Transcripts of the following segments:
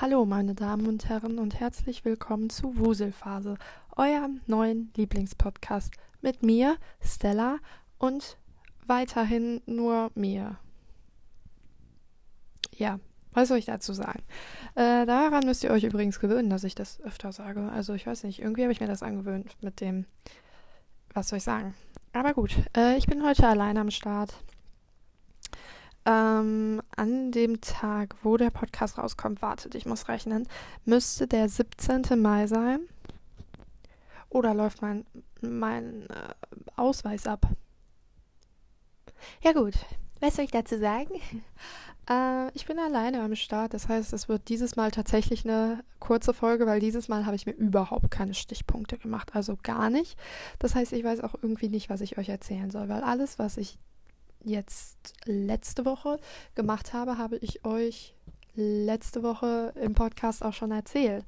Hallo, meine Damen und Herren, und herzlich willkommen zu Wuselphase, eurem neuen Lieblingspodcast mit mir, Stella, und weiterhin nur mir. Ja, was soll ich dazu sagen? Äh, daran müsst ihr euch übrigens gewöhnen, dass ich das öfter sage. Also, ich weiß nicht, irgendwie habe ich mir das angewöhnt mit dem, was soll ich sagen? Aber gut, äh, ich bin heute allein am Start. Ähm, an dem Tag, wo der Podcast rauskommt, wartet, ich muss rechnen, müsste der 17. Mai sein. Oder läuft mein, mein äh, Ausweis ab? Ja gut, was soll ich dazu sagen? äh, ich bin alleine am Start, das heißt, es wird dieses Mal tatsächlich eine kurze Folge, weil dieses Mal habe ich mir überhaupt keine Stichpunkte gemacht, also gar nicht. Das heißt, ich weiß auch irgendwie nicht, was ich euch erzählen soll, weil alles, was ich jetzt letzte Woche gemacht habe, habe ich euch letzte Woche im Podcast auch schon erzählt.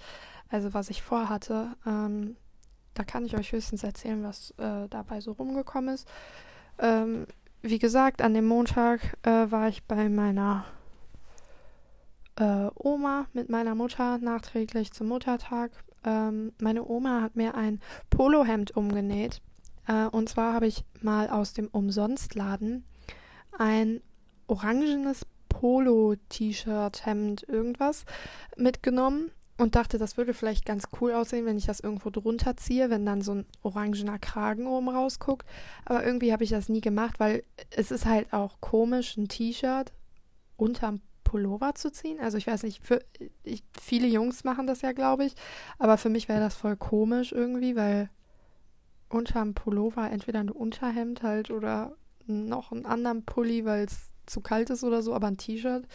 Also was ich vorhatte. Ähm, da kann ich euch höchstens erzählen, was äh, dabei so rumgekommen ist. Ähm, wie gesagt, an dem Montag äh, war ich bei meiner äh, Oma mit meiner Mutter nachträglich zum Muttertag. Ähm, meine Oma hat mir ein Polohemd umgenäht. Äh, und zwar habe ich mal aus dem Umsonstladen ein orangenes Polo-T-Shirt, Hemd, irgendwas mitgenommen und dachte, das würde vielleicht ganz cool aussehen, wenn ich das irgendwo drunter ziehe, wenn dann so ein orangener Kragen oben rausguckt. Aber irgendwie habe ich das nie gemacht, weil es ist halt auch komisch, ein T-Shirt unterm Pullover zu ziehen. Also ich weiß nicht, für, ich, viele Jungs machen das ja, glaube ich, aber für mich wäre das voll komisch irgendwie, weil unterm Pullover entweder ein Unterhemd halt oder noch einen anderen Pulli, weil es zu kalt ist oder so, aber ein T-Shirt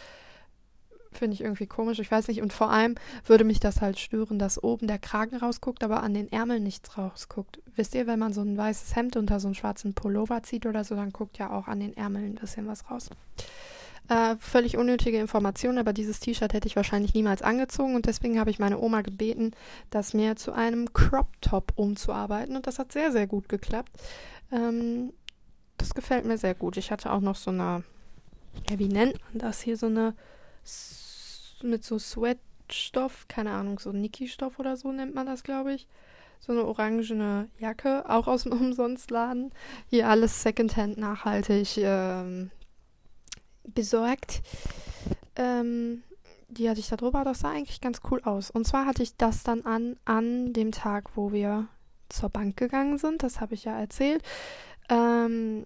finde ich irgendwie komisch. Ich weiß nicht. Und vor allem würde mich das halt stören, dass oben der Kragen rausguckt, aber an den Ärmeln nichts rausguckt. Wisst ihr, wenn man so ein weißes Hemd unter so einen schwarzen Pullover zieht oder so, dann guckt ja auch an den Ärmeln ein bisschen was raus. Äh, völlig unnötige Information, aber dieses T-Shirt hätte ich wahrscheinlich niemals angezogen und deswegen habe ich meine Oma gebeten, das mir zu einem Crop Top umzuarbeiten und das hat sehr, sehr gut geklappt. Ähm, das gefällt mir sehr gut. Ich hatte auch noch so eine, ja, wie nennt man das hier, so eine mit so Sweatstoff, keine Ahnung, so Niki-Stoff oder so nennt man das, glaube ich. So eine orangene Jacke, auch aus dem Umsonstladen. Hier alles Secondhand nachhaltig ähm, besorgt. Ähm, die hatte ich da drüber, das sah eigentlich ganz cool aus. Und zwar hatte ich das dann an, an dem Tag, wo wir zur Bank gegangen sind. Das habe ich ja erzählt. Ähm,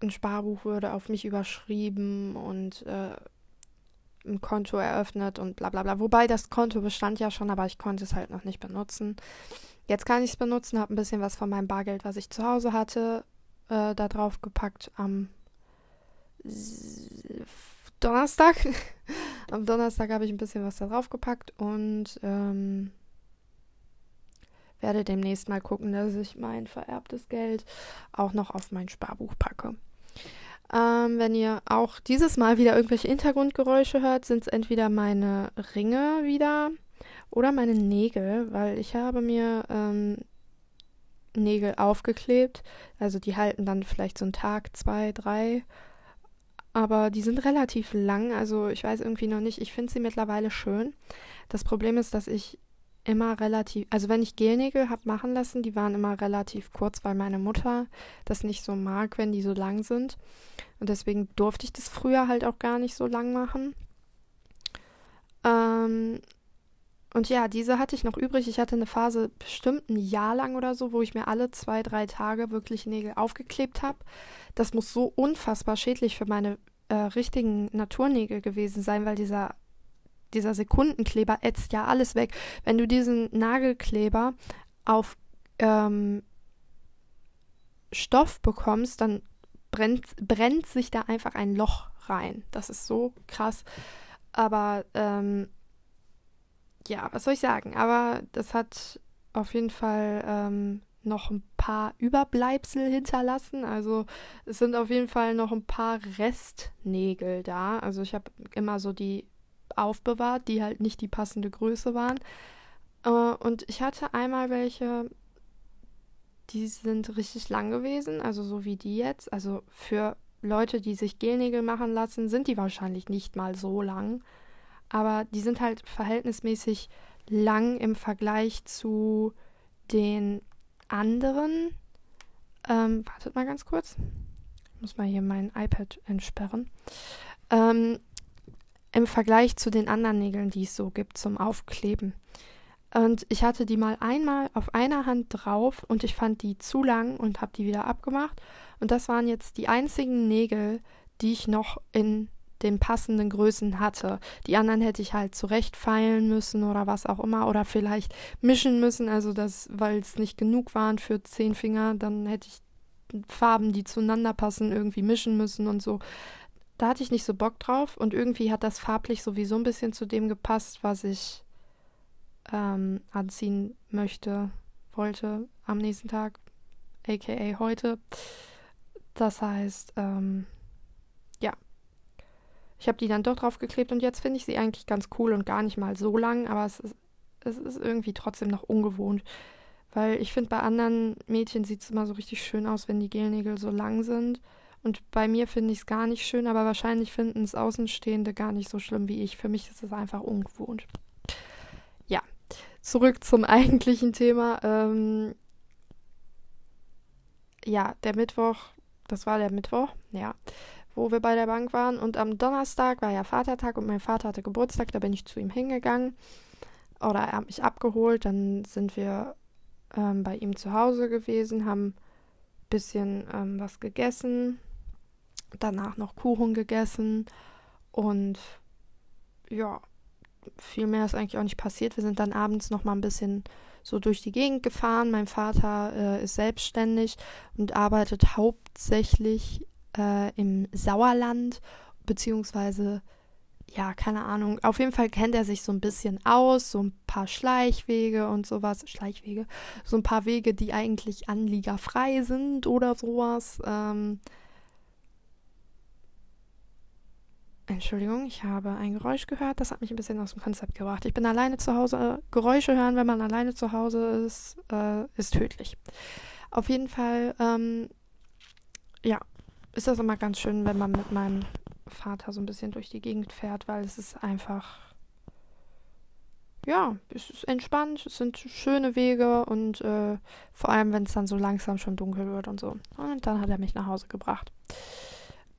ein Sparbuch wurde auf mich überschrieben und äh, ein Konto eröffnet und bla bla bla. Wobei das Konto bestand ja schon, aber ich konnte es halt noch nicht benutzen. Jetzt kann ich es benutzen, habe ein bisschen was von meinem Bargeld, was ich zu Hause hatte, äh, da drauf gepackt am Donnerstag. am Donnerstag habe ich ein bisschen was da drauf gepackt und ähm, werde demnächst mal gucken, dass ich mein vererbtes Geld auch noch auf mein Sparbuch packe. Ähm, wenn ihr auch dieses Mal wieder irgendwelche Hintergrundgeräusche hört, sind es entweder meine Ringe wieder oder meine Nägel, weil ich habe mir ähm, Nägel aufgeklebt. Also die halten dann vielleicht so einen Tag, zwei, drei. Aber die sind relativ lang, also ich weiß irgendwie noch nicht. Ich finde sie mittlerweile schön. Das Problem ist, dass ich immer relativ, also wenn ich Gelnägel habe machen lassen, die waren immer relativ kurz, weil meine Mutter das nicht so mag, wenn die so lang sind. Und deswegen durfte ich das früher halt auch gar nicht so lang machen. Ähm, und ja, diese hatte ich noch übrig. Ich hatte eine Phase bestimmt ein Jahr lang oder so, wo ich mir alle zwei, drei Tage wirklich Nägel aufgeklebt habe. Das muss so unfassbar schädlich für meine äh, richtigen Naturnägel gewesen sein, weil dieser dieser Sekundenkleber ätzt ja alles weg. Wenn du diesen Nagelkleber auf ähm, Stoff bekommst, dann brennt, brennt sich da einfach ein Loch rein. Das ist so krass. Aber ähm, ja, was soll ich sagen? Aber das hat auf jeden Fall ähm, noch ein paar Überbleibsel hinterlassen. Also es sind auf jeden Fall noch ein paar Restnägel da. Also ich habe immer so die aufbewahrt, die halt nicht die passende Größe waren. Äh, und ich hatte einmal welche, die sind richtig lang gewesen, also so wie die jetzt. Also für Leute, die sich Gelnägel machen lassen, sind die wahrscheinlich nicht mal so lang. aber die sind halt verhältnismäßig lang im Vergleich zu den anderen. Ähm, wartet mal ganz kurz. Ich muss mal hier mein iPad entsperren. Ähm, Im Vergleich zu den anderen Nägeln, die es so gibt zum Aufkleben. Und ich hatte die mal einmal auf einer Hand drauf und ich fand die zu lang und habe die wieder abgemacht. Und das waren jetzt die einzigen Nägel, die ich noch in den passenden Größen hatte. Die anderen hätte ich halt zurechtfeilen müssen oder was auch immer oder vielleicht mischen müssen, also das, weil es nicht genug waren für zehn Finger, dann hätte ich Farben, die zueinander passen, irgendwie mischen müssen und so. Da hatte ich nicht so Bock drauf und irgendwie hat das farblich sowieso ein bisschen zu dem gepasst, was ich ähm, anziehen möchte, wollte am nächsten Tag, aka heute. Das heißt, ähm, ja. Ich habe die dann doch drauf geklebt und jetzt finde ich sie eigentlich ganz cool und gar nicht mal so lang, aber es ist, es ist irgendwie trotzdem noch ungewohnt. Weil ich finde, bei anderen Mädchen sieht es immer so richtig schön aus, wenn die Gelnägel so lang sind. Und bei mir finde ich es gar nicht schön, aber wahrscheinlich finden es Außenstehende gar nicht so schlimm wie ich. Für mich ist es einfach ungewohnt. Ja, zurück zum eigentlichen Thema. Ähm ja, der Mittwoch, das war der Mittwoch, ja, wo wir bei der Bank waren. Und am Donnerstag war ja Vatertag und mein Vater hatte Geburtstag, da bin ich zu ihm hingegangen. Oder er hat mich abgeholt, dann sind wir ähm, bei ihm zu Hause gewesen, haben bisschen ähm, was gegessen, danach noch Kuchen gegessen und ja, viel mehr ist eigentlich auch nicht passiert. Wir sind dann abends noch mal ein bisschen so durch die Gegend gefahren. Mein Vater äh, ist selbstständig und arbeitet hauptsächlich äh, im Sauerland, beziehungsweise, ja, keine Ahnung. Auf jeden Fall kennt er sich so ein bisschen aus, so ein paar Schleichwege und sowas. Schleichwege, so ein paar Wege, die eigentlich anliegerfrei sind oder sowas. Ähm, Entschuldigung, ich habe ein Geräusch gehört. Das hat mich ein bisschen aus dem Konzept gebracht. Ich bin alleine zu Hause. Geräusche hören, wenn man alleine zu Hause ist, äh, ist tödlich. Auf jeden Fall, ähm, ja, ist das immer ganz schön, wenn man mit meinem Vater so ein bisschen durch die Gegend fährt, weil es ist einfach, ja, es ist entspannt, es sind schöne Wege und äh, vor allem, wenn es dann so langsam schon dunkel wird und so. Und dann hat er mich nach Hause gebracht.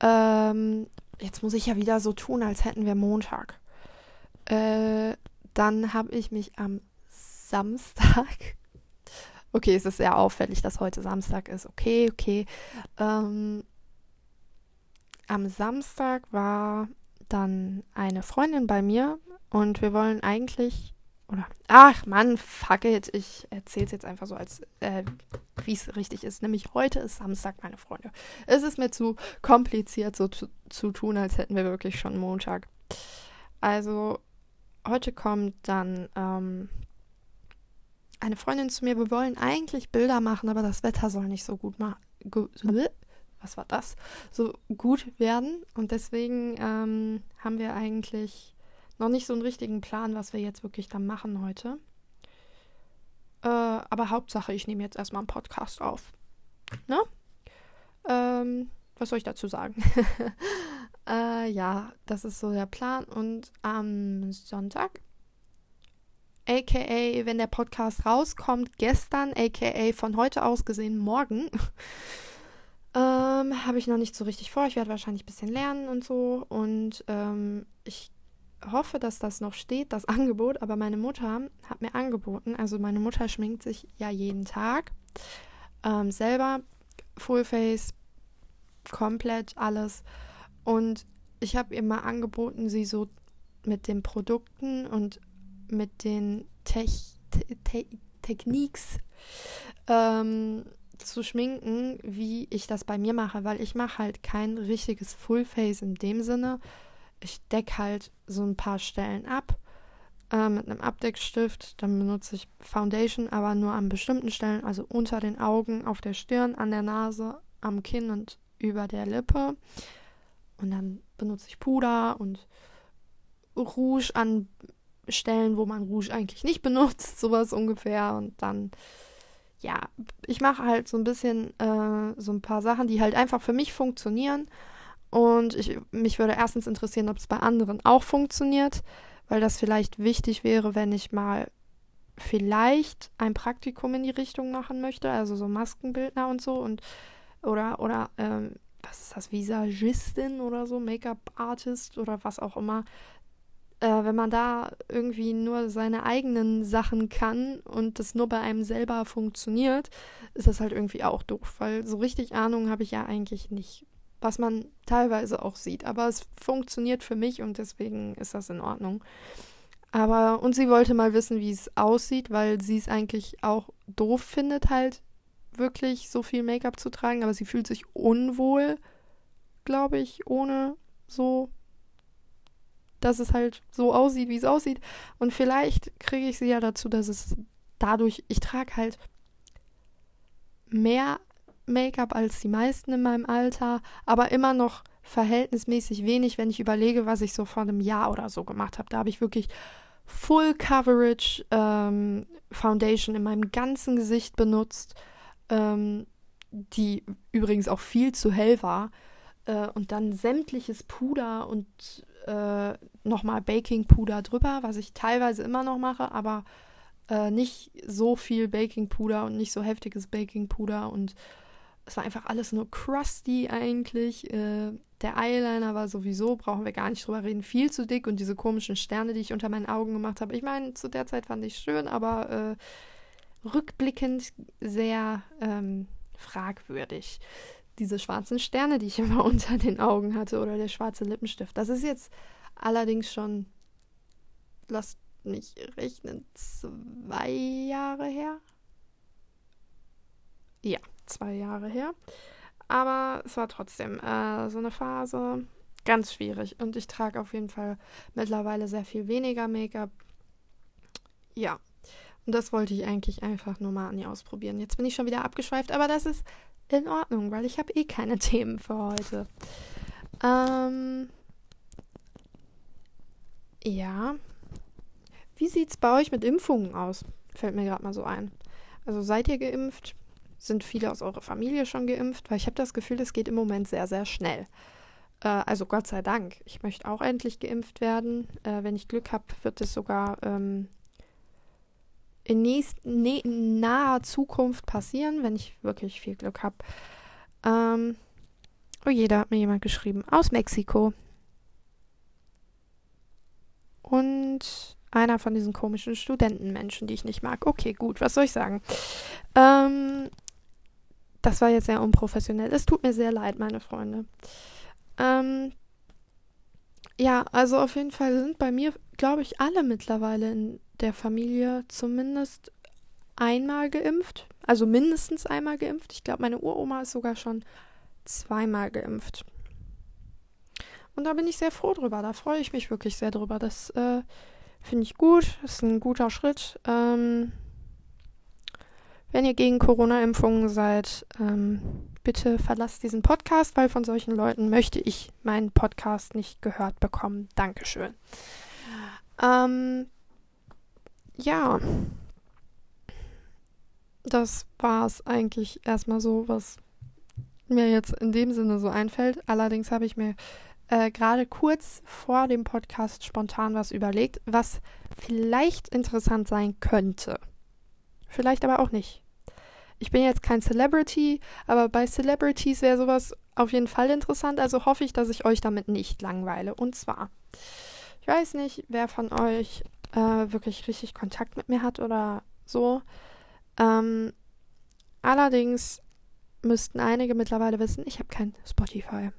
Ähm, jetzt muss ich ja wieder so tun, als hätten wir Montag. Äh, dann habe ich mich am Samstag. Okay, es ist sehr auffällig, dass heute Samstag ist. Okay, okay. Ähm, am Samstag war dann eine Freundin bei mir und wir wollen eigentlich oder ach Mann, fuck it, ich erzähle es jetzt einfach so, als äh, wie es richtig ist. Nämlich heute ist Samstag, meine Freunde. Es ist mir zu kompliziert, so zu, zu tun, als hätten wir wirklich schon Montag. Also heute kommt dann ähm, eine Freundin zu mir. Wir wollen eigentlich Bilder machen, aber das Wetter soll nicht so gut machen. Was war das? So gut werden. Und deswegen ähm, haben wir eigentlich noch nicht so einen richtigen Plan, was wir jetzt wirklich dann machen heute. Äh, aber Hauptsache, ich nehme jetzt erstmal einen Podcast auf. Ne? Ähm, was soll ich dazu sagen? äh, ja, das ist so der Plan. Und am Sonntag, aka, wenn der Podcast rauskommt, gestern, aka von heute aus gesehen morgen, ähm, habe ich noch nicht so richtig vor. Ich werde wahrscheinlich ein bisschen lernen und so. Und ähm, ich hoffe, dass das noch steht, das Angebot, aber meine Mutter hat mir angeboten, also meine Mutter schminkt sich ja jeden Tag ähm, selber, Fullface, komplett alles. Und ich habe ihr mal angeboten, sie so mit den Produkten und mit den Tech Te Te Techniques ähm, zu schminken, wie ich das bei mir mache, weil ich mache halt kein richtiges Fullface in dem Sinne, ich decke halt so ein paar Stellen ab äh, mit einem Abdeckstift. Dann benutze ich Foundation, aber nur an bestimmten Stellen, also unter den Augen, auf der Stirn, an der Nase, am Kinn und über der Lippe. Und dann benutze ich Puder und Rouge an Stellen, wo man Rouge eigentlich nicht benutzt, sowas ungefähr. Und dann, ja, ich mache halt so ein bisschen äh, so ein paar Sachen, die halt einfach für mich funktionieren und ich, mich würde erstens interessieren, ob es bei anderen auch funktioniert, weil das vielleicht wichtig wäre, wenn ich mal vielleicht ein Praktikum in die Richtung machen möchte, also so Maskenbildner und so und oder oder ähm, was ist das, Visagistin oder so, Make-up-Artist oder was auch immer. Äh, wenn man da irgendwie nur seine eigenen Sachen kann und das nur bei einem selber funktioniert, ist das halt irgendwie auch doof, weil so richtig Ahnung habe ich ja eigentlich nicht. Was man teilweise auch sieht, aber es funktioniert für mich und deswegen ist das in Ordnung. Aber, und sie wollte mal wissen, wie es aussieht, weil sie es eigentlich auch doof findet, halt wirklich so viel Make-up zu tragen, aber sie fühlt sich unwohl, glaube ich, ohne so, dass es halt so aussieht, wie es aussieht. Und vielleicht kriege ich sie ja dazu, dass es dadurch, ich trage halt mehr Make-up als die meisten in meinem Alter, aber immer noch verhältnismäßig wenig, wenn ich überlege, was ich so vor einem Jahr oder so gemacht habe. Da habe ich wirklich Full Coverage ähm, Foundation in meinem ganzen Gesicht benutzt, ähm, die übrigens auch viel zu hell war. Äh, und dann sämtliches Puder und äh, nochmal Baking Puder drüber, was ich teilweise immer noch mache, aber äh, nicht so viel Baking Puder und nicht so heftiges Baking Puder und es war einfach alles nur crusty eigentlich. Äh, der Eyeliner war sowieso, brauchen wir gar nicht drüber reden, viel zu dick und diese komischen Sterne, die ich unter meinen Augen gemacht habe. Ich meine, zu der Zeit fand ich schön, aber äh, rückblickend sehr ähm, fragwürdig. Diese schwarzen Sterne, die ich immer unter den Augen hatte oder der schwarze Lippenstift. Das ist jetzt allerdings schon, lasst mich rechnen, zwei Jahre her. Ja, zwei Jahre her. Aber es war trotzdem äh, so eine Phase ganz schwierig. Und ich trage auf jeden Fall mittlerweile sehr viel weniger Make-up. Ja. Und das wollte ich eigentlich einfach nur mal an ihr ausprobieren. Jetzt bin ich schon wieder abgeschweift, aber das ist in Ordnung, weil ich habe eh keine Themen für heute. Ähm, ja. Wie sieht es bei euch mit Impfungen aus? Fällt mir gerade mal so ein. Also seid ihr geimpft? Sind viele aus eurer Familie schon geimpft? Weil ich habe das Gefühl, es geht im Moment sehr, sehr schnell. Äh, also Gott sei Dank. Ich möchte auch endlich geimpft werden. Äh, wenn ich Glück habe, wird es sogar ähm, in nächst, ne, naher Zukunft passieren, wenn ich wirklich viel Glück habe. Ähm, oh je, da hat mir jemand geschrieben. Aus Mexiko. Und einer von diesen komischen Studentenmenschen, die ich nicht mag. Okay, gut, was soll ich sagen? Ähm, das war jetzt sehr unprofessionell. Es tut mir sehr leid, meine Freunde. Ähm, ja, also auf jeden Fall sind bei mir, glaube ich, alle mittlerweile in der Familie zumindest einmal geimpft. Also mindestens einmal geimpft. Ich glaube, meine Uroma ist sogar schon zweimal geimpft. Und da bin ich sehr froh drüber. Da freue ich mich wirklich sehr drüber. Das äh, finde ich gut. Das ist ein guter Schritt. Ähm, wenn ihr gegen Corona-Impfungen seid, ähm, bitte verlasst diesen Podcast, weil von solchen Leuten möchte ich meinen Podcast nicht gehört bekommen. Dankeschön. Ähm, ja. Das war es eigentlich erstmal so, was mir jetzt in dem Sinne so einfällt. Allerdings habe ich mir äh, gerade kurz vor dem Podcast spontan was überlegt, was vielleicht interessant sein könnte. Vielleicht aber auch nicht. Ich bin jetzt kein Celebrity, aber bei Celebrities wäre sowas auf jeden Fall interessant. Also hoffe ich, dass ich euch damit nicht langweile. Und zwar, ich weiß nicht, wer von euch äh, wirklich richtig Kontakt mit mir hat oder so. Ähm, allerdings müssten einige mittlerweile wissen, ich habe kein Spotify.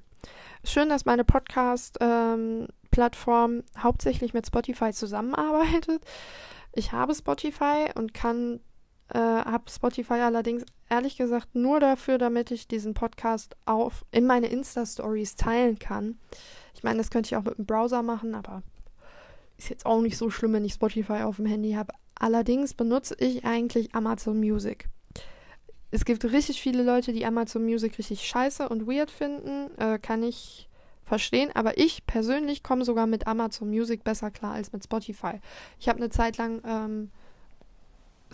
Schön, dass meine Podcast-Plattform ähm, hauptsächlich mit Spotify zusammenarbeitet. Ich habe Spotify und kann äh, habe Spotify allerdings ehrlich gesagt nur dafür, damit ich diesen Podcast auf in meine Insta-Stories teilen kann. Ich meine, das könnte ich auch mit dem Browser machen, aber ist jetzt auch nicht so schlimm, wenn ich Spotify auf dem Handy habe. Allerdings benutze ich eigentlich Amazon Music. Es gibt richtig viele Leute, die Amazon Music richtig scheiße und weird finden. Äh, kann ich verstehen, aber ich persönlich komme sogar mit Amazon Music besser klar als mit Spotify. Ich habe eine Zeit lang ähm,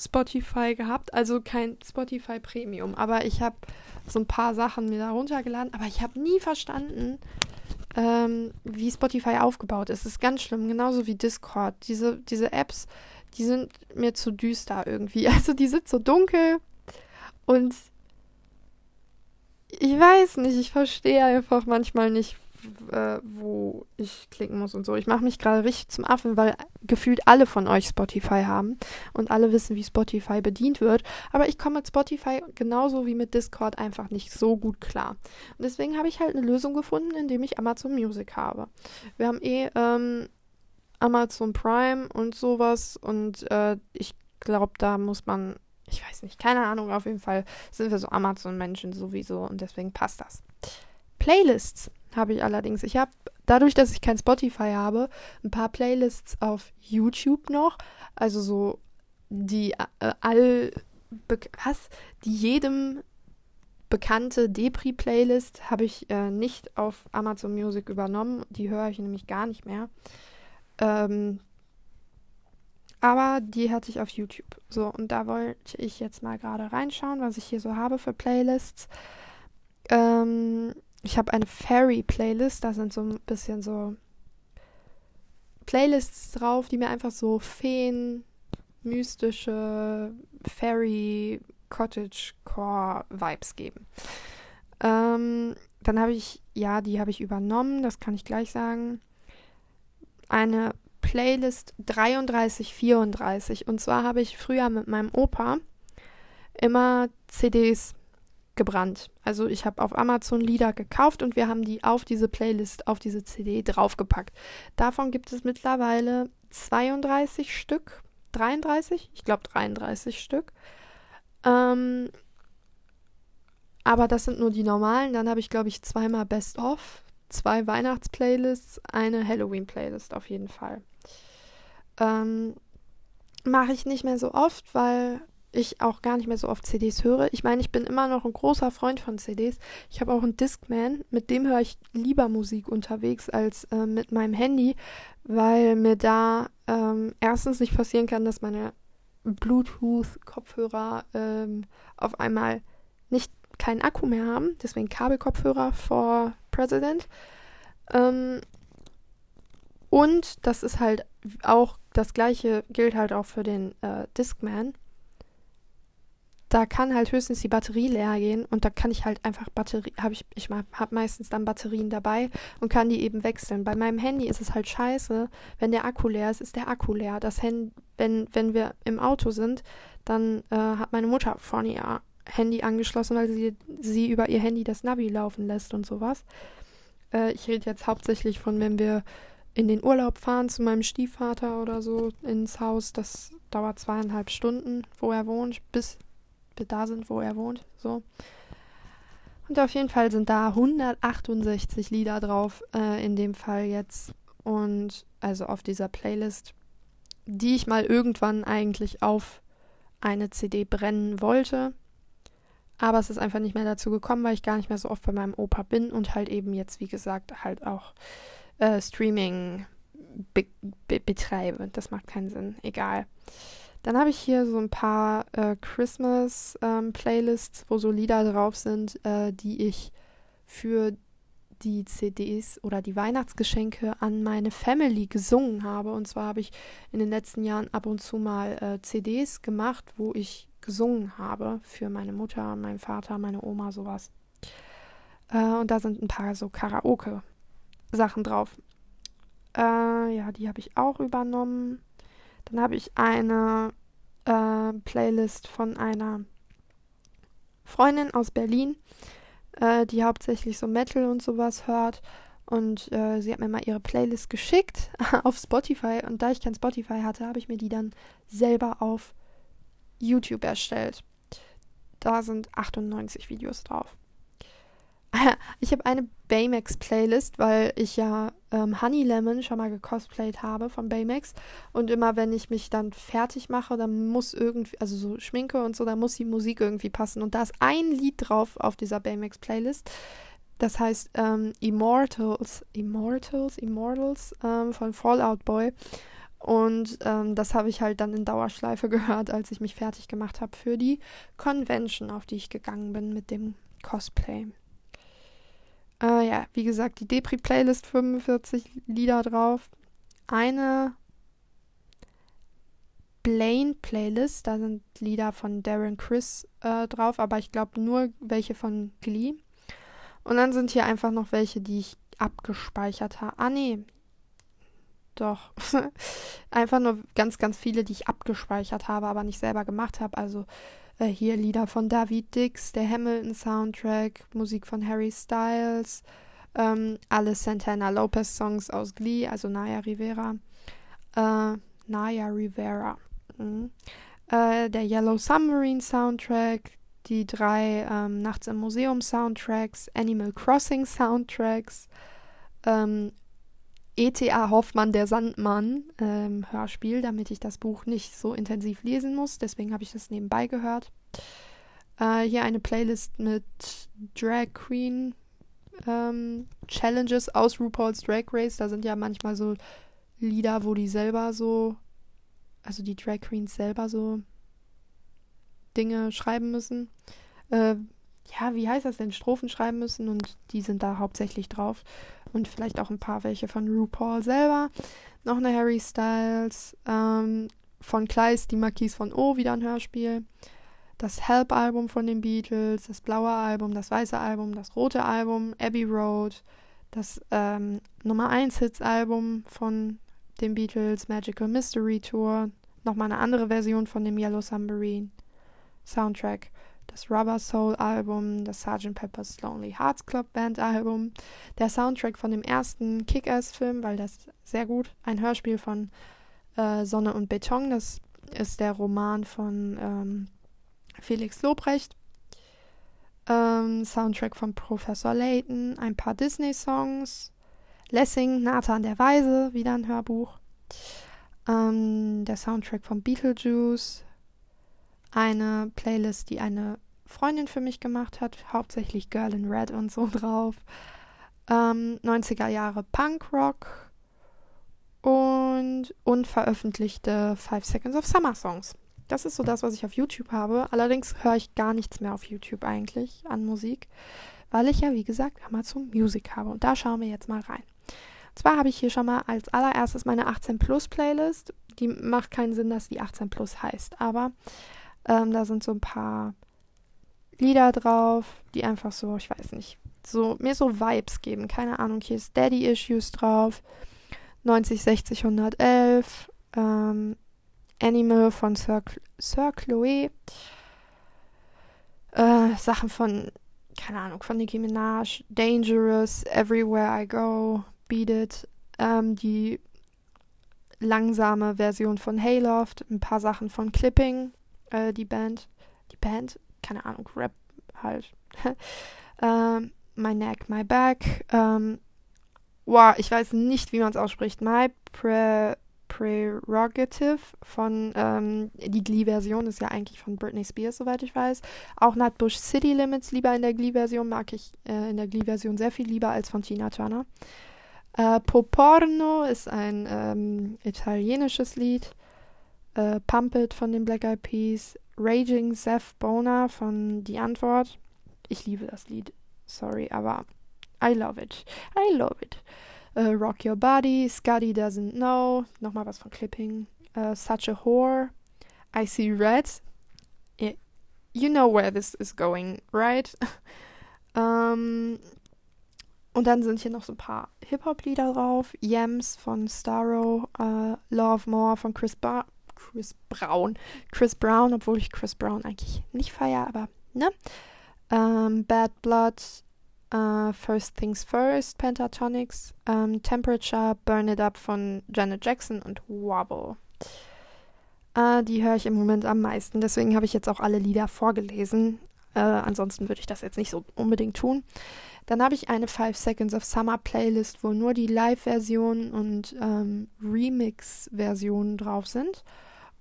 Spotify gehabt, also kein Spotify Premium, aber ich habe so ein paar Sachen mir da runtergeladen, aber ich habe nie verstanden, ähm, wie Spotify aufgebaut ist. Es ist ganz schlimm, genauso wie Discord. Diese, diese Apps, die sind mir zu düster irgendwie. Also die sind so dunkel und ich weiß nicht, ich verstehe einfach manchmal nicht, äh, wo ich klicken muss und so. Ich mache mich gerade richtig zum Affen, weil gefühlt alle von euch Spotify haben und alle wissen, wie Spotify bedient wird. Aber ich komme mit Spotify genauso wie mit Discord einfach nicht so gut klar. Und deswegen habe ich halt eine Lösung gefunden, indem ich Amazon Music habe. Wir haben eh ähm, Amazon Prime und sowas und äh, ich glaube, da muss man ich weiß nicht, keine Ahnung, auf jeden Fall sind wir so Amazon-Menschen sowieso und deswegen passt das. Playlists habe ich allerdings. Ich habe dadurch, dass ich kein Spotify habe, ein paar Playlists auf YouTube noch. Also so die äh, all was die jedem bekannte Depri-Playlist habe ich äh, nicht auf Amazon Music übernommen. Die höre ich nämlich gar nicht mehr. Ähm, aber die hatte ich auf YouTube. So, und da wollte ich jetzt mal gerade reinschauen, was ich hier so habe für Playlists. Ähm, ich habe eine Fairy-Playlist, da sind so ein bisschen so Playlists drauf, die mir einfach so Feen, mystische Fairy, Cottagecore Vibes geben. Ähm, dann habe ich, ja, die habe ich übernommen, das kann ich gleich sagen. Eine Playlist 3334. Und zwar habe ich früher mit meinem Opa immer CDs gebrannt. Also ich habe auf Amazon Lieder gekauft und wir haben die auf diese Playlist, auf diese CD draufgepackt. Davon gibt es mittlerweile 32 Stück. 33? Ich glaube 33 Stück. Ähm, aber das sind nur die normalen. Dann habe ich, glaube ich, zweimal Best of, zwei Weihnachtsplaylists, eine Halloween-Playlist auf jeden Fall. Ähm, Mache ich nicht mehr so oft, weil ich auch gar nicht mehr so oft CDs höre. Ich meine, ich bin immer noch ein großer Freund von CDs. Ich habe auch einen Discman, mit dem höre ich lieber Musik unterwegs als äh, mit meinem Handy, weil mir da ähm, erstens nicht passieren kann, dass meine Bluetooth-Kopfhörer ähm, auf einmal nicht keinen Akku mehr haben. Deswegen Kabelkopfhörer for President. Ähm, und das ist halt auch das gleiche gilt halt auch für den äh, Discman. Da kann halt höchstens die Batterie leer gehen und da kann ich halt einfach Batterie, habe ich, ich habe meistens dann Batterien dabei und kann die eben wechseln. Bei meinem Handy ist es halt scheiße, wenn der Akku leer ist, ist der Akku leer. Das Handy, wenn, wenn wir im Auto sind, dann äh, hat meine Mutter vorne ihr Handy angeschlossen, weil sie, sie über ihr Handy das Navi laufen lässt und sowas. Äh, ich rede jetzt hauptsächlich von, wenn wir in den Urlaub fahren zu meinem Stiefvater oder so ins Haus. Das dauert zweieinhalb Stunden, wo er wohnt, bis wir da sind, wo er wohnt. So. Und auf jeden Fall sind da 168 Lieder drauf, äh, in dem Fall jetzt. Und also auf dieser Playlist, die ich mal irgendwann eigentlich auf eine CD brennen wollte. Aber es ist einfach nicht mehr dazu gekommen, weil ich gar nicht mehr so oft bei meinem Opa bin und halt eben jetzt, wie gesagt, halt auch äh, Streaming be be betreibe. Das macht keinen Sinn. Egal. Dann habe ich hier so ein paar äh, Christmas-Playlists, ähm, wo so Lieder drauf sind, äh, die ich für die CDs oder die Weihnachtsgeschenke an meine Family gesungen habe. Und zwar habe ich in den letzten Jahren ab und zu mal äh, CDs gemacht, wo ich gesungen habe für meine Mutter, meinen Vater, meine Oma, sowas. Äh, und da sind ein paar so Karaoke Sachen drauf. Äh, ja, die habe ich auch übernommen. Dann habe ich eine äh, Playlist von einer Freundin aus Berlin, äh, die hauptsächlich so Metal und sowas hört. Und äh, sie hat mir mal ihre Playlist geschickt auf Spotify. Und da ich kein Spotify hatte, habe ich mir die dann selber auf YouTube erstellt. Da sind 98 Videos drauf. Ich habe eine Baymax-Playlist, weil ich ja ähm, Honey Lemon schon mal gecosplayt habe von Baymax. Und immer wenn ich mich dann fertig mache, dann muss irgendwie, also so Schminke und so, dann muss die Musik irgendwie passen. Und da ist ein Lied drauf auf dieser Baymax-Playlist. Das heißt ähm, Immortals, Immortals, Immortals ähm, von Fallout Boy. Und ähm, das habe ich halt dann in Dauerschleife gehört, als ich mich fertig gemacht habe für die Convention, auf die ich gegangen bin mit dem Cosplay. Äh, ja, wie gesagt, die Depri-Playlist 45 Lieder drauf. Eine Blaine-Playlist, da sind Lieder von Darren Chris äh, drauf, aber ich glaube nur welche von Glee. Und dann sind hier einfach noch welche, die ich abgespeichert habe. Ah, nee. Doch. einfach nur ganz, ganz viele, die ich abgespeichert habe, aber nicht selber gemacht habe. Also äh, hier Lieder von David Dix, der Hamilton-Soundtrack, Musik von Harry Styles, ähm, alle Santana Lopez-Songs aus Glee, also Naya Rivera. Äh, Naya Rivera. Mhm. Äh, der Yellow Submarine Soundtrack, die drei ähm, Nachts im Museum Soundtracks, Animal Crossing Soundtracks, ähm, E.T.A. Hoffmann, der Sandmann ähm, Hörspiel, damit ich das Buch nicht so intensiv lesen muss. Deswegen habe ich das nebenbei gehört. Äh, hier eine Playlist mit Drag Queen ähm, Challenges aus RuPaul's Drag Race. Da sind ja manchmal so Lieder, wo die selber so, also die Drag Queens selber so Dinge schreiben müssen. Äh, ja, wie heißt das denn? Strophen schreiben müssen und die sind da hauptsächlich drauf. Und vielleicht auch ein paar welche von RuPaul selber. Noch eine Harry Styles. Ähm, von Kleist, die Marquise von O, wieder ein Hörspiel. Das Help-Album von den Beatles, das blaue Album, das weiße Album, das rote Album, Abbey Road, das ähm, Nummer 1 Hits-Album von den Beatles, Magical Mystery Tour, nochmal eine andere Version von dem Yellow Submarine Soundtrack das Rubber Soul Album, das Sgt. Pepper's Lonely Hearts Club Band Album, der Soundtrack von dem ersten Kick-Ass-Film, weil das sehr gut, ein Hörspiel von äh, Sonne und Beton, das ist der Roman von ähm, Felix Lobrecht, ähm, Soundtrack von Professor Layton, ein paar Disney-Songs, Lessing, Nathan der Weise, wieder ein Hörbuch, ähm, der Soundtrack von Beetlejuice, eine Playlist, die eine Freundin für mich gemacht hat, hauptsächlich Girl in Red und so drauf. Ähm, 90er Jahre Punkrock und unveröffentlichte Five Seconds of Summer Songs. Das ist so das, was ich auf YouTube habe. Allerdings höre ich gar nichts mehr auf YouTube eigentlich an Musik, weil ich ja, wie gesagt, Amazon Music habe. Und da schauen wir jetzt mal rein. Und zwar habe ich hier schon mal als allererstes meine 18 Plus Playlist. Die macht keinen Sinn, dass die 18 Plus heißt, aber ähm, da sind so ein paar Lieder drauf, die einfach so, ich weiß nicht, so mir so Vibes geben. Keine Ahnung, hier ist Daddy Issues drauf. 90, 60, 111. Ähm, Animal von Sir, Sir Chloe. Äh, Sachen von, keine Ahnung, von Nicki Minaj. Dangerous, Everywhere I Go, Beat It. Ähm, die langsame Version von Hayloft. Ein paar Sachen von Clipping äh, die Band, die Band, keine Ahnung, Rap halt. ähm, my Neck, My Back. Ähm, wow, ich weiß nicht, wie man es ausspricht. My Pre Prerogative von ähm, die Glee-Version ist ja eigentlich von Britney Spears, soweit ich weiß. Auch Nutbush City Limits lieber in der Glee-Version, mag ich äh, in der Glee-Version sehr viel lieber als von Tina Turner. Äh, Poporno ist ein ähm, italienisches Lied äh, Pump It von den Black Eyed Peas, Raging Seth Boner von Die Antwort. Ich liebe das Lied, sorry, aber I love it. I love it. Uh, Rock Your Body, Scuddy Doesn't Know, nochmal was von Clipping. Uh, Such a Whore, I See Red. You know where this is going, right? um, und dann sind hier noch so ein paar Hip-Hop-Lieder drauf. Yams von Starro, uh, Love More von Chris Bar Chris Brown. Chris Brown, obwohl ich Chris Brown eigentlich nicht feiere, aber ne? Ähm, Bad Blood, uh, First Things First, Pentatonics, ähm, Temperature, Burn It Up von Janet Jackson und Wobble. Äh, die höre ich im Moment am meisten. Deswegen habe ich jetzt auch alle Lieder vorgelesen. Äh, ansonsten würde ich das jetzt nicht so unbedingt tun. Dann habe ich eine 5 Seconds of Summer Playlist, wo nur die Live-Versionen und ähm, Remix-Versionen drauf sind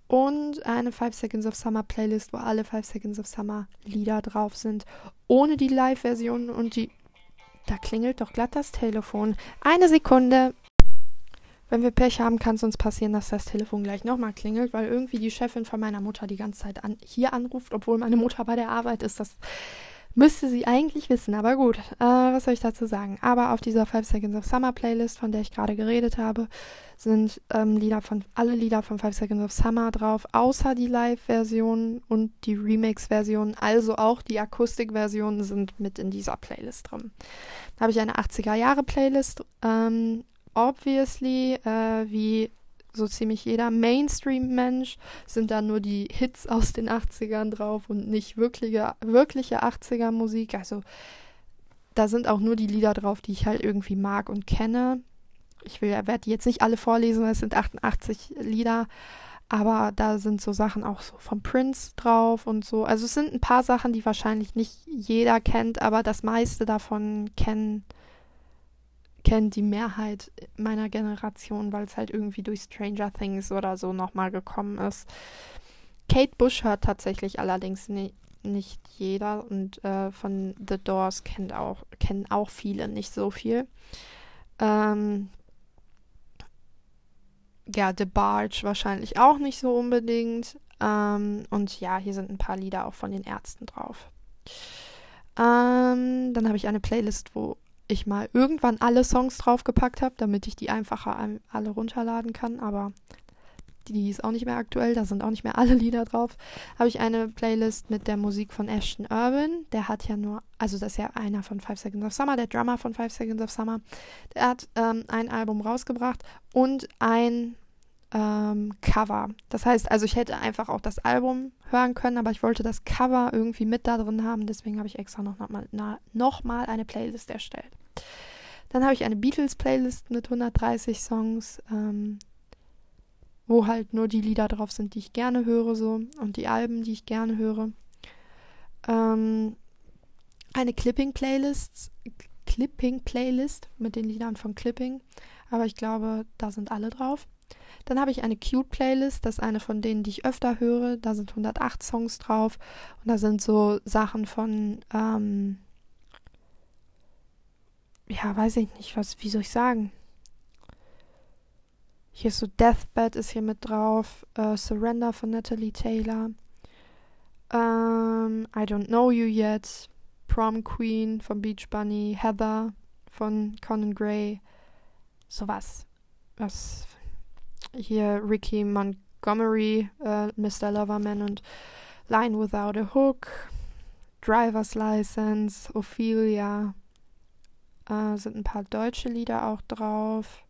und eine 5 Seconds of Summer Playlist, wo alle 5 Seconds of Summer Lieder drauf sind, ohne die Live-Version und die. Da klingelt doch glatt das Telefon. Eine Sekunde. Wenn wir Pech haben, kann es uns passieren, dass das Telefon gleich nochmal klingelt, weil irgendwie die Chefin von meiner Mutter die ganze Zeit an, hier anruft, obwohl meine Mutter bei der Arbeit ist. Das Müsste sie eigentlich wissen, aber gut, äh, was soll ich dazu sagen? Aber auf dieser Five Seconds of Summer Playlist, von der ich gerade geredet habe, sind ähm, Lieder von, alle Lieder von Five Seconds of Summer drauf, außer die Live-Version und die Remix-Version, also auch die Akustik-Versionen sind mit in dieser Playlist drin. Da habe ich eine 80er-Jahre-Playlist, ähm, obviously, äh, wie so ziemlich jeder Mainstream-Mensch sind da nur die Hits aus den 80ern drauf und nicht wirkliche, wirkliche 80er-Musik. Also da sind auch nur die Lieder drauf, die ich halt irgendwie mag und kenne. Ich will, werde die jetzt nicht alle vorlesen, es sind 88 Lieder, aber da sind so Sachen auch so vom Prince drauf und so. Also es sind ein paar Sachen, die wahrscheinlich nicht jeder kennt, aber das meiste davon kennen kennt die Mehrheit meiner Generation, weil es halt irgendwie durch Stranger Things oder so nochmal gekommen ist. Kate Bush hört tatsächlich allerdings nie, nicht jeder und äh, von The Doors kennt auch, kennen auch viele nicht so viel. Ähm, ja, The Barge wahrscheinlich auch nicht so unbedingt. Ähm, und ja, hier sind ein paar Lieder auch von den Ärzten drauf. Ähm, dann habe ich eine Playlist, wo ich mal irgendwann alle Songs draufgepackt habe, damit ich die einfacher alle runterladen kann, aber die ist auch nicht mehr aktuell, da sind auch nicht mehr alle Lieder drauf, habe ich eine Playlist mit der Musik von Ashton Irwin. Der hat ja nur, also das ist ja einer von Five Seconds of Summer, der Drummer von Five Seconds of Summer. Der hat ähm, ein Album rausgebracht und ein ähm, Cover. Das heißt, also ich hätte einfach auch das Album hören können, aber ich wollte das Cover irgendwie mit da drin haben, deswegen habe ich extra noch, noch, mal, na, noch mal eine Playlist erstellt. Dann habe ich eine Beatles-Playlist mit 130 Songs, ähm, wo halt nur die Lieder drauf sind, die ich gerne höre, so und die Alben, die ich gerne höre. Ähm, eine Clipping-Playlist, Clipping-Playlist mit den Liedern von Clipping, aber ich glaube, da sind alle drauf. Dann habe ich eine Cute-Playlist, das ist eine von denen, die ich öfter höre. Da sind 108 Songs drauf und da sind so Sachen von ähm, ja, weiß ich nicht, was, wie soll ich sagen? Hier ist so Deathbed ist hier mit drauf, uh, Surrender von Natalie Taylor, um, I Don't Know You Yet, Prom Queen von Beach Bunny, Heather von Conan Gray, sowas. Was hier Ricky Montgomery, uh, äh, Mr. Loverman und Line Without a Hook, Driver's License, Ophelia, äh, sind ein paar deutsche Lieder auch drauf.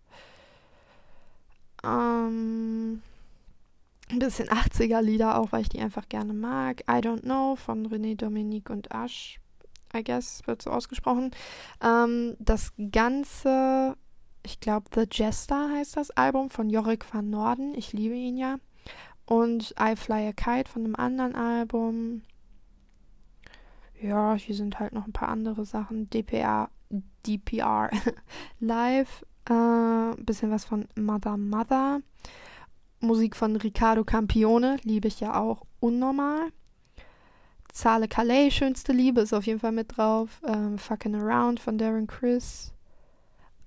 Ähm, ein bisschen 80er Lieder auch, weil ich die einfach gerne mag. I Don't Know von René Dominique und Asch. I guess wird so ausgesprochen. Ähm, das Ganze, ich glaube, The Jester heißt das Album von Jorik van Norden. Ich liebe ihn ja. Und I Fly a Kite von einem anderen Album. Ja, hier sind halt noch ein paar andere Sachen. DPA DPR live. Äh, bisschen was von Mother Mother. Musik von Riccardo Campione, liebe ich ja auch unnormal. Zahle Calais, schönste Liebe, ist auf jeden Fall mit drauf. Ähm, Fucking Around von Darren Chris.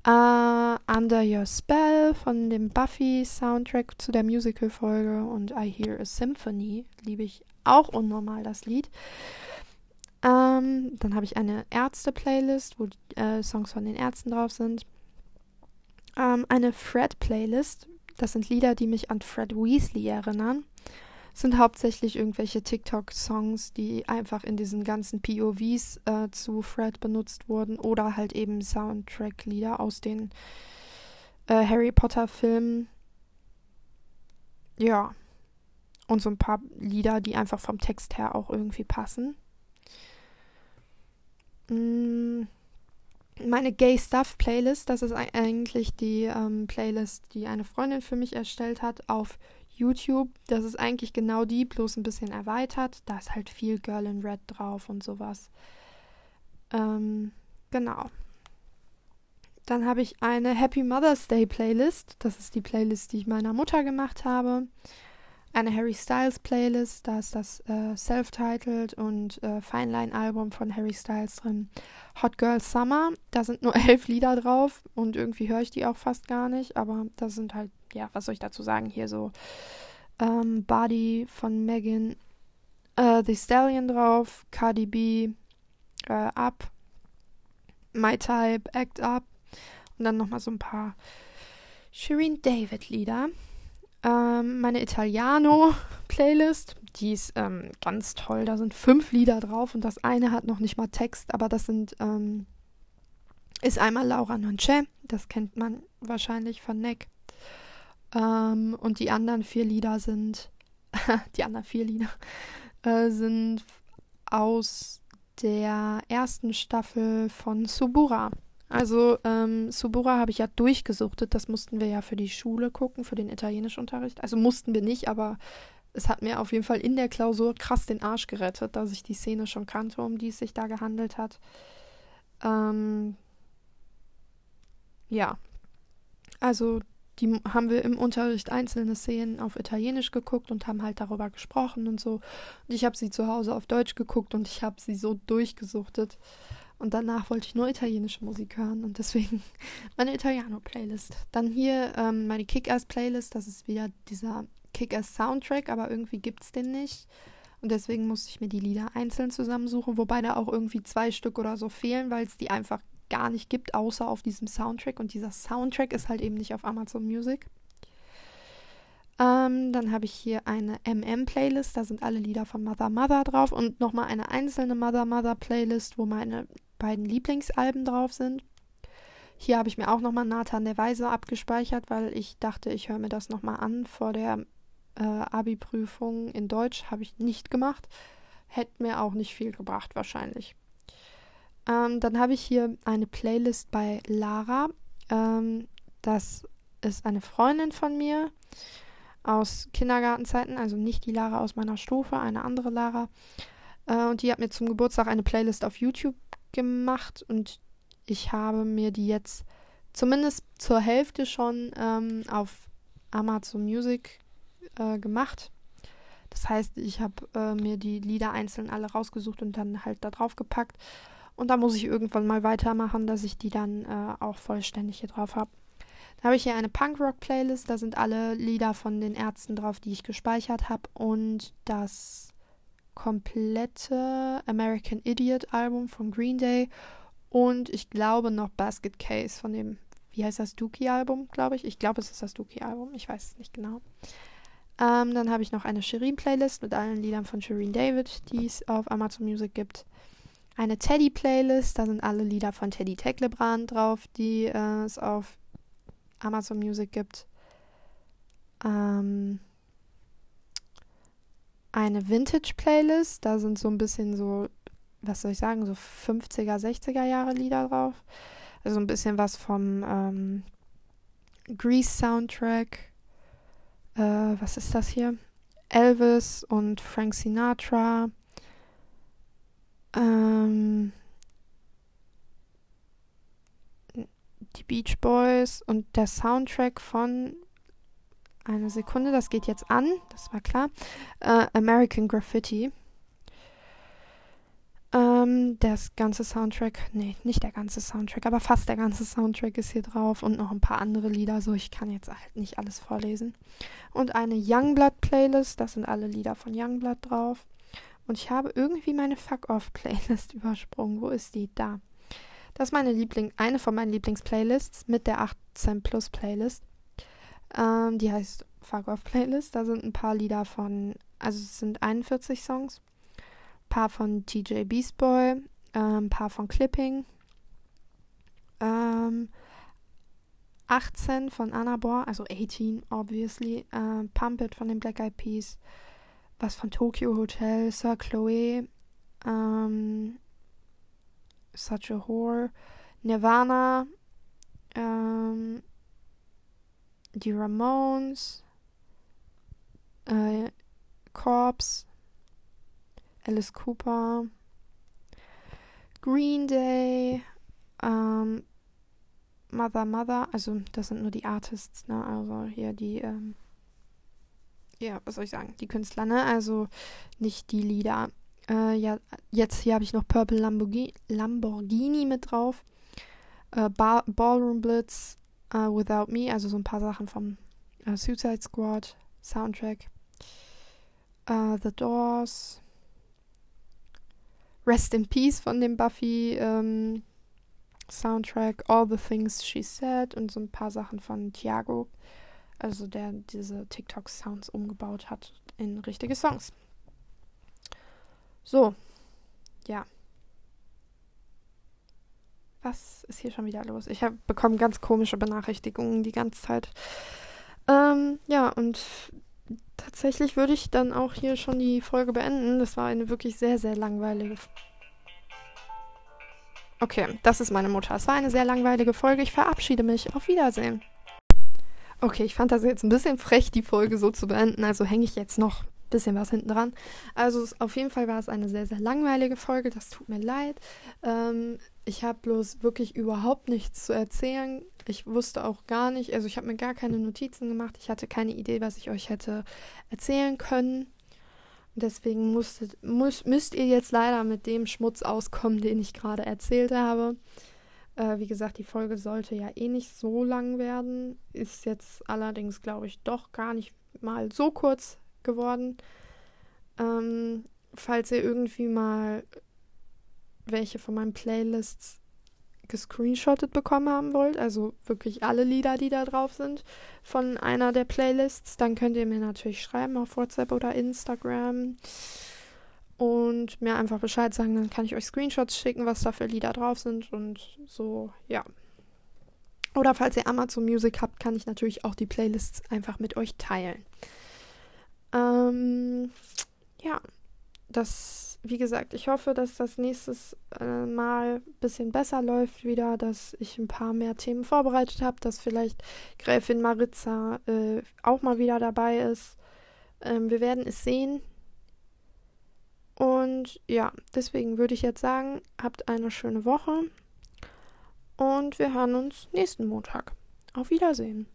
Uh, Under Your Spell von dem Buffy-Soundtrack zu der Musical-Folge und I Hear a Symphony liebe ich auch unnormal, das Lied. Ähm, dann habe ich eine Ärzte-Playlist, wo äh, Songs von den Ärzten drauf sind. Ähm, eine Fred-Playlist. Das sind Lieder, die mich an Fred Weasley erinnern. Sind hauptsächlich irgendwelche TikTok-Songs, die einfach in diesen ganzen POVs äh, zu Fred benutzt wurden oder halt eben Soundtrack-Lieder aus den äh, Harry Potter-Filmen. Ja. Und so ein paar Lieder, die einfach vom Text her auch irgendwie passen. Mm, meine Gay Stuff Playlist, das ist eigentlich die ähm, Playlist, die eine Freundin für mich erstellt hat auf YouTube. Das ist eigentlich genau die, bloß ein bisschen erweitert. Da ist halt viel Girl in Red drauf und sowas. Ähm, genau. Dann habe ich eine Happy Mother's Day Playlist. Das ist die Playlist, die ich meiner Mutter gemacht habe eine Harry Styles Playlist, da ist das äh, Self-Titled und äh, Fine Line Album von Harry Styles drin. Hot Girl Summer, da sind nur elf Lieder drauf und irgendwie höre ich die auch fast gar nicht, aber das sind halt, ja, was soll ich dazu sagen, hier so ähm, Body von Megan, äh, The Stallion drauf, Cardi B, äh, Up, My Type, Act Up und dann nochmal so ein paar Shireen David Lieder. Ähm, meine Italiano-Playlist, die ist ähm, ganz toll. Da sind fünf Lieder drauf und das eine hat noch nicht mal Text, aber das sind ähm, ist einmal Laura Nonce, das kennt man wahrscheinlich von Neck. Ähm, und die anderen vier Lieder sind, die anderen vier Lieder äh, sind aus der ersten Staffel von Subura. Also ähm, Subura habe ich ja durchgesuchtet. Das mussten wir ja für die Schule gucken, für den Italienischunterricht. Also mussten wir nicht, aber es hat mir auf jeden Fall in der Klausur krass den Arsch gerettet, dass ich die Szene schon kannte, um die es sich da gehandelt hat. Ähm, ja, also die haben wir im Unterricht einzelne Szenen auf Italienisch geguckt und haben halt darüber gesprochen und so. Und ich habe sie zu Hause auf Deutsch geguckt und ich habe sie so durchgesuchtet. Und danach wollte ich nur italienische Musik hören und deswegen meine Italiano-Playlist. Dann hier ähm, meine Kick-Ass-Playlist, das ist wieder dieser Kick-Ass-Soundtrack, aber irgendwie gibt es den nicht. Und deswegen musste ich mir die Lieder einzeln zusammensuchen, wobei da auch irgendwie zwei Stück oder so fehlen, weil es die einfach gar nicht gibt, außer auf diesem Soundtrack. Und dieser Soundtrack ist halt eben nicht auf Amazon Music. Ähm, dann habe ich hier eine MM-Playlist, da sind alle Lieder von Mother Mother drauf und nochmal eine einzelne Mother Mother Playlist, wo meine beiden Lieblingsalben drauf sind. Hier habe ich mir auch nochmal Nathan der Weise abgespeichert, weil ich dachte, ich höre mir das nochmal an vor der äh, Abi-Prüfung in Deutsch. Habe ich nicht gemacht. Hätte mir auch nicht viel gebracht, wahrscheinlich. Ähm, dann habe ich hier eine Playlist bei Lara. Ähm, das ist eine Freundin von mir aus Kindergartenzeiten, also nicht die Lara aus meiner Stufe, eine andere Lara. Äh, und die hat mir zum Geburtstag eine Playlist auf YouTube gemacht und ich habe mir die jetzt zumindest zur Hälfte schon ähm, auf Amazon Music äh, gemacht. Das heißt, ich habe äh, mir die Lieder einzeln alle rausgesucht und dann halt da drauf gepackt. Und da muss ich irgendwann mal weitermachen, dass ich die dann äh, auch vollständig hier drauf habe. Dann habe ich hier eine Punkrock-Playlist. Da sind alle Lieder von den Ärzten drauf, die ich gespeichert habe. Und das komplette American Idiot Album von Green Day und ich glaube noch Basket Case von dem, wie heißt das, Dookie Album, glaube ich. Ich glaube, es ist das Dookie Album, ich weiß es nicht genau. Ähm, dann habe ich noch eine Shireen Playlist mit allen Liedern von Shireen David, die es auf Amazon Music gibt. Eine Teddy Playlist, da sind alle Lieder von Teddy Tecklebrand drauf, die äh, es auf Amazon Music gibt. Ähm, eine Vintage-Playlist. Da sind so ein bisschen so, was soll ich sagen, so 50er, 60er Jahre Lieder drauf. Also ein bisschen was vom ähm, Grease-Soundtrack. Äh, was ist das hier? Elvis und Frank Sinatra. Ähm, die Beach Boys und der Soundtrack von eine Sekunde, das geht jetzt an, das war klar. Äh, American Graffiti. Ähm, das ganze Soundtrack, nee, nicht der ganze Soundtrack, aber fast der ganze Soundtrack ist hier drauf und noch ein paar andere Lieder, so ich kann jetzt halt nicht alles vorlesen. Und eine Youngblood Playlist, das sind alle Lieder von Youngblood drauf. Und ich habe irgendwie meine Fuck Off Playlist übersprungen. Wo ist die? Da. Das ist meine Liebling, eine von meinen Lieblingsplaylists mit der 18 Plus Playlist. Ähm, die heißt Fuck Off Playlist. Da sind ein paar Lieder von, also es sind 41 Songs. Ein paar von TJ Beast Boy, äh, ein paar von Clipping. Ähm, 18 von Anabor, also 18 obviously. Äh, Pump It von den Black Eyed Peas. Was von Tokyo Hotel, Sir Chloe. Ähm, Such a Whore. Nirvana. Ähm, die Ramones, äh, Corps, Alice Cooper, Green Day, ähm, Mother Mother, also das sind nur die Artists, ne? Also hier die, ähm, ja, was soll ich sagen, die Künstler, ne? Also nicht die Lieder. Äh, ja, jetzt hier habe ich noch Purple Lamborghini, Lamborghini mit drauf. Äh, Ballroom Blitz, uh, Without Me, also so ein paar Sachen vom uh, Suicide Squad Soundtrack. Uh, The Doors. Rest in Peace von dem Buffy ähm, Soundtrack, All the Things She Said und so ein paar Sachen von Thiago, also der diese TikTok-Sounds umgebaut hat in richtige Songs. So, ja. Was ist hier schon wieder los? Ich habe bekommen ganz komische Benachrichtigungen die ganze Zeit. Ähm, ja, und tatsächlich würde ich dann auch hier schon die Folge beenden. Das war eine wirklich sehr, sehr langweilige. Okay, das ist meine Mutter. Es war eine sehr langweilige Folge. Ich verabschiede mich. Auf Wiedersehen. Okay, ich fand das jetzt ein bisschen frech, die Folge so zu beenden. Also hänge ich jetzt noch ein bisschen was hinten dran. Also auf jeden Fall war es eine sehr, sehr langweilige Folge. Das tut mir leid. Ähm, ich habe bloß wirklich überhaupt nichts zu erzählen. Ich wusste auch gar nicht, also ich habe mir gar keine Notizen gemacht. Ich hatte keine Idee, was ich euch hätte erzählen können. Deswegen musstet, muss, müsst ihr jetzt leider mit dem Schmutz auskommen, den ich gerade erzählt habe. Äh, wie gesagt, die Folge sollte ja eh nicht so lang werden. Ist jetzt allerdings, glaube ich, doch gar nicht mal so kurz geworden. Ähm, falls ihr irgendwie mal welche von meinen Playlists gescreenshottet bekommen haben wollt, also wirklich alle Lieder, die da drauf sind, von einer der Playlists, dann könnt ihr mir natürlich schreiben auf WhatsApp oder Instagram und mir einfach Bescheid sagen, dann kann ich euch Screenshots schicken, was da für Lieder drauf sind und so, ja. Oder falls ihr Amazon Music habt, kann ich natürlich auch die Playlists einfach mit euch teilen. Ähm, ja, das wie gesagt, ich hoffe, dass das nächstes äh, Mal ein bisschen besser läuft wieder, dass ich ein paar mehr Themen vorbereitet habe, dass vielleicht Gräfin Maritza äh, auch mal wieder dabei ist. Ähm, wir werden es sehen. Und ja, deswegen würde ich jetzt sagen, habt eine schöne Woche und wir hören uns nächsten Montag. Auf Wiedersehen.